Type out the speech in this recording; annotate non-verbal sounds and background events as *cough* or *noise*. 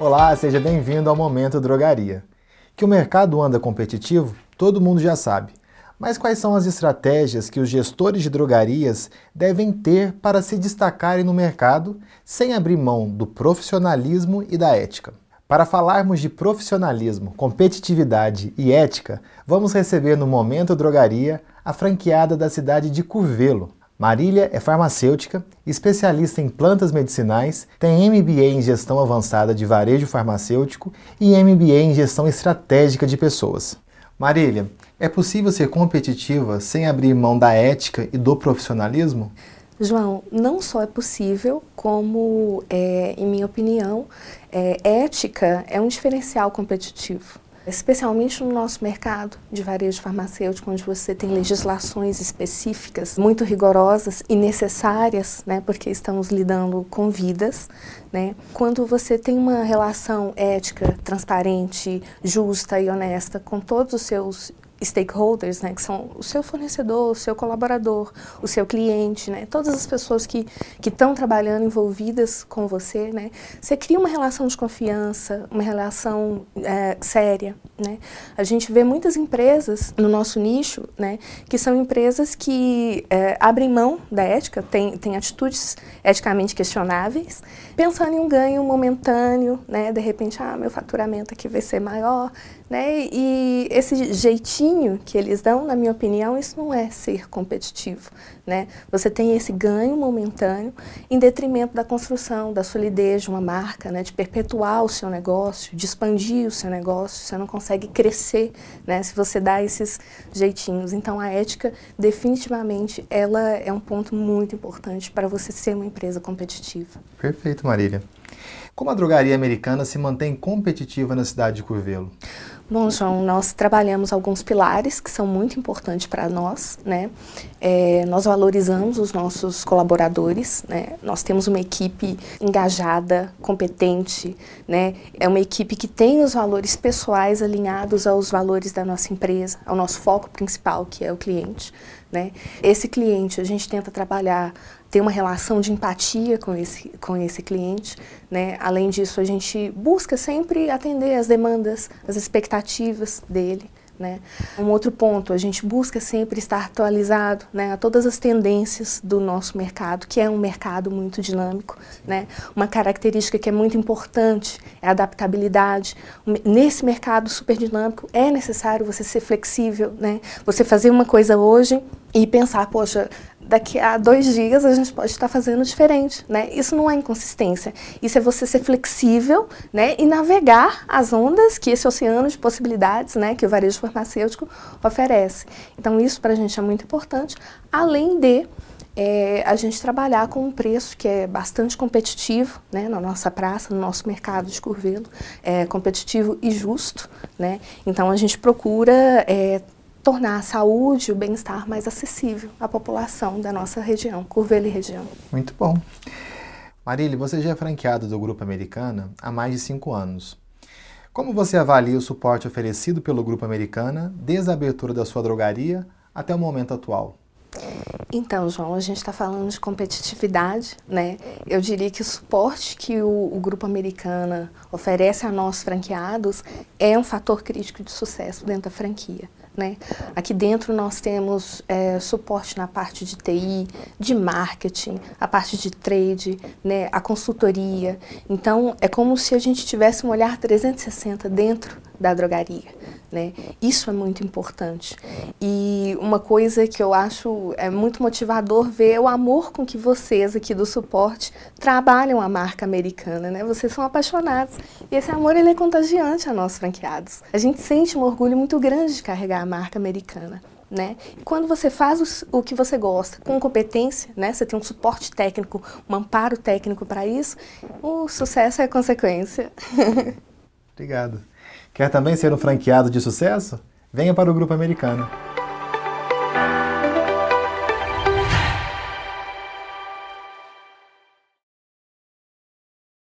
Olá, seja bem-vindo ao Momento Drogaria. Que o mercado anda competitivo, todo mundo já sabe. Mas quais são as estratégias que os gestores de drogarias devem ter para se destacarem no mercado sem abrir mão do profissionalismo e da ética? Para falarmos de profissionalismo, competitividade e ética, vamos receber no Momento Drogaria a franqueada da cidade de Curvelo, Marília é farmacêutica, especialista em plantas medicinais, tem MBA em gestão avançada de varejo farmacêutico e MBA em gestão estratégica de pessoas. Marília, é possível ser competitiva sem abrir mão da ética e do profissionalismo? João, não só é possível, como, é, em minha opinião, é, ética é um diferencial competitivo especialmente no nosso mercado de varejo farmacêutico, onde você tem legislações específicas muito rigorosas e necessárias, né, porque estamos lidando com vidas, né? Quando você tem uma relação ética, transparente, justa e honesta com todos os seus stakeholders, né, que são o seu fornecedor, o seu colaborador, o seu cliente, né, todas as pessoas que estão trabalhando envolvidas com você, né, você cria uma relação de confiança, uma relação é, séria, né. A gente vê muitas empresas no nosso nicho, né, que são empresas que é, abrem mão da ética, têm tem atitudes eticamente questionáveis, pensando em um ganho momentâneo, né, de repente, ah, meu faturamento aqui vai ser maior, né? E esse jeitinho que eles dão, na minha opinião, isso não é ser competitivo. Né? Você tem esse ganho momentâneo em detrimento da construção, da solidez de uma marca, né? de perpetuar o seu negócio, de expandir o seu negócio. Você não consegue crescer né? se você dá esses jeitinhos. Então, a ética, definitivamente, ela é um ponto muito importante para você ser uma empresa competitiva. Perfeito, Marília. Como a drogaria americana se mantém competitiva na cidade de Curvelo? Bom, João, nós trabalhamos alguns pilares que são muito importantes para nós, né? É, nós valorizamos os nossos colaboradores, né? Nós temos uma equipe engajada, competente, né? É uma equipe que tem os valores pessoais alinhados aos valores da nossa empresa, ao nosso foco principal, que é o cliente, né? Esse cliente, a gente tenta trabalhar ter uma relação de empatia com esse, com esse cliente. Né? Além disso, a gente busca sempre atender as demandas, as expectativas dele. Né? Um outro ponto, a gente busca sempre estar atualizado né, a todas as tendências do nosso mercado, que é um mercado muito dinâmico. Né? Uma característica que é muito importante é a adaptabilidade. Nesse mercado super dinâmico, é necessário você ser flexível, né? você fazer uma coisa hoje e pensar, poxa, daqui a dois dias a gente pode estar fazendo diferente, né? Isso não é inconsistência. Isso é você ser flexível, né? E navegar as ondas que esse oceano de possibilidades, né? Que o varejo farmacêutico oferece. Então isso para a gente é muito importante, além de é, a gente trabalhar com um preço que é bastante competitivo né, na nossa praça, no nosso mercado de Curvelo, é, competitivo e justo. Né? Então a gente procura é, tornar a saúde e o bem-estar mais acessível à população da nossa região, Curvelo e região. Muito bom. Marília, você já é franqueado do Grupo Americana há mais de cinco anos. Como você avalia o suporte oferecido pelo Grupo Americana desde a abertura da sua drogaria até o momento atual? Então, João, a gente está falando de competitividade, né? Eu diria que o suporte que o, o, Grupo Americana oferece a nós franqueados é um fator crítico de sucesso dentro da franquia. Né? Aqui dentro nós temos é, suporte na parte de TI, de marketing, a parte de trade, né, a consultoria. Então, é como se a gente tivesse um olhar 360 dentro da drogaria. Né? Isso é muito importante. E uma coisa que eu acho é muito motivador ver é o amor com que vocês aqui do suporte trabalham a marca americana. Né? Vocês são apaixonados. E esse amor ele é contagiante a nós franqueados. A gente sente um orgulho muito grande de carregar a marca americana. Né? Quando você faz o, o, que você gosta, com competência, né? você tem um suporte técnico, um amparo técnico para isso, o sucesso é consequência. *laughs* Obrigado. Quer também ser um franqueado de sucesso? Venha para o Grupo Americano.